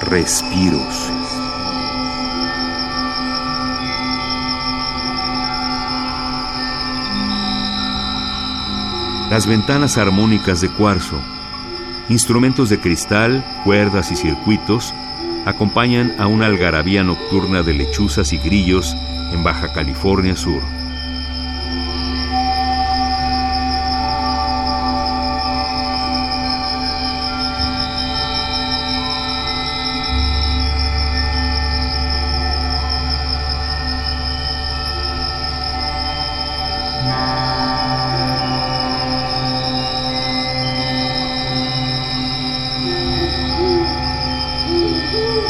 Respiros. Las ventanas armónicas de cuarzo, instrumentos de cristal, cuerdas y circuitos acompañan a una algarabía nocturna de lechuzas y grillos en Baja California Sur. Ooh.